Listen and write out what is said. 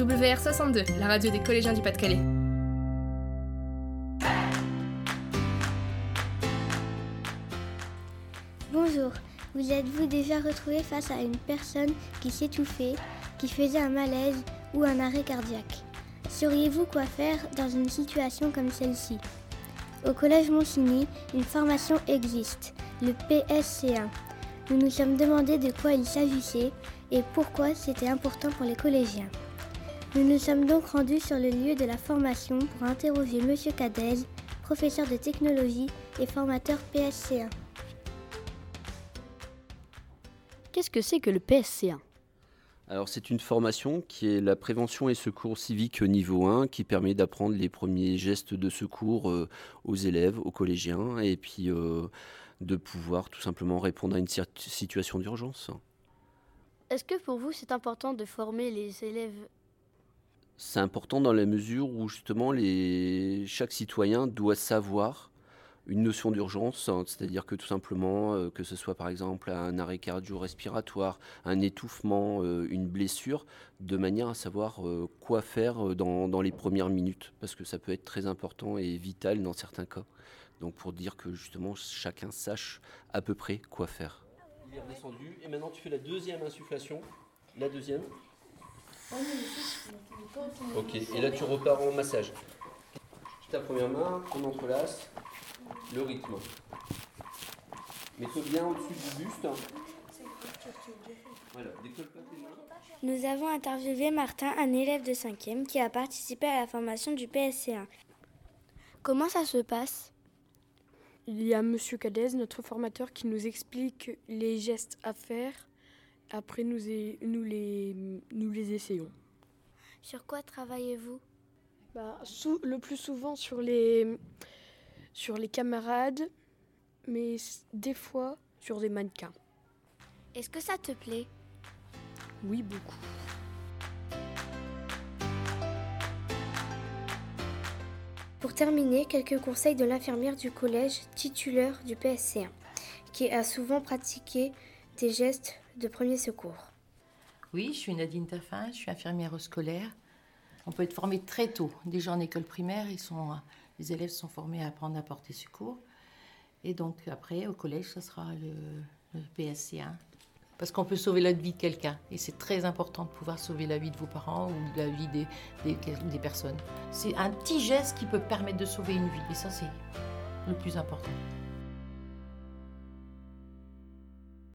WR62, la radio des collégiens du Pas-de-Calais. Bonjour, vous êtes-vous déjà retrouvé face à une personne qui s'étouffait, qui faisait un malaise ou un arrêt cardiaque? Sauriez-vous quoi faire dans une situation comme celle-ci? Au Collège Monsigny, une formation existe, le PSC1. Nous nous sommes demandé de quoi il s'agissait et pourquoi c'était important pour les collégiens. Nous nous sommes donc rendus sur le lieu de la formation pour interroger M. Cadez, professeur de technologie et formateur PSC1. Qu'est-ce que c'est que le PSC1 alors c'est une formation qui est la prévention et secours civique niveau 1 qui permet d'apprendre les premiers gestes de secours euh, aux élèves, aux collégiens et puis euh, de pouvoir tout simplement répondre à une situation d'urgence. Est-ce que pour vous c'est important de former les élèves C'est important dans la mesure où justement les... chaque citoyen doit savoir une notion d'urgence, hein, c'est-à-dire que tout simplement, euh, que ce soit par exemple un arrêt cardio-respiratoire, un étouffement, euh, une blessure, de manière à savoir euh, quoi faire dans, les premières minutes, parce que ça peut être très important et vital dans certains cas. Donc pour dire que justement chacun sache à peu près quoi faire. Il est redescendu et maintenant tu fais la deuxième insufflation, la deuxième. Ok, et là tu repars en massage. Ta première main, on entrelace, le rythme. Mets-toi bien au-dessus du buste. Voilà, Nous avons interviewé Martin, un élève de 5e qui a participé à la formation du PSC1. Comment ça se passe? Il y a Monsieur Cadez, notre formateur, qui nous explique les gestes à faire. Après, nous, nous, les, nous les essayons. Sur quoi travaillez-vous? Bah, Le plus souvent sur les, sur les camarades, mais des fois sur des mannequins. Est-ce que ça te plaît? Oui, beaucoup. Pour terminer, quelques conseils de l'infirmière du collège titulaire du PSC1, qui a souvent pratiqué des gestes de premier secours. Oui, je suis Nadine Taffin, je suis infirmière scolaire. On peut être formé très tôt. Déjà en école primaire, ils sont les élèves sont formés à apprendre à porter secours. Et donc après, au collège, ce sera le, PSC1. Parce qu'on peut sauver la vie de quelqu'un. Et c'est très important de pouvoir sauver la vie de vos parents ou la vie des, des personnes. C'est un petit geste qui peut permettre de sauver une vie. Et ça, c'est le plus important.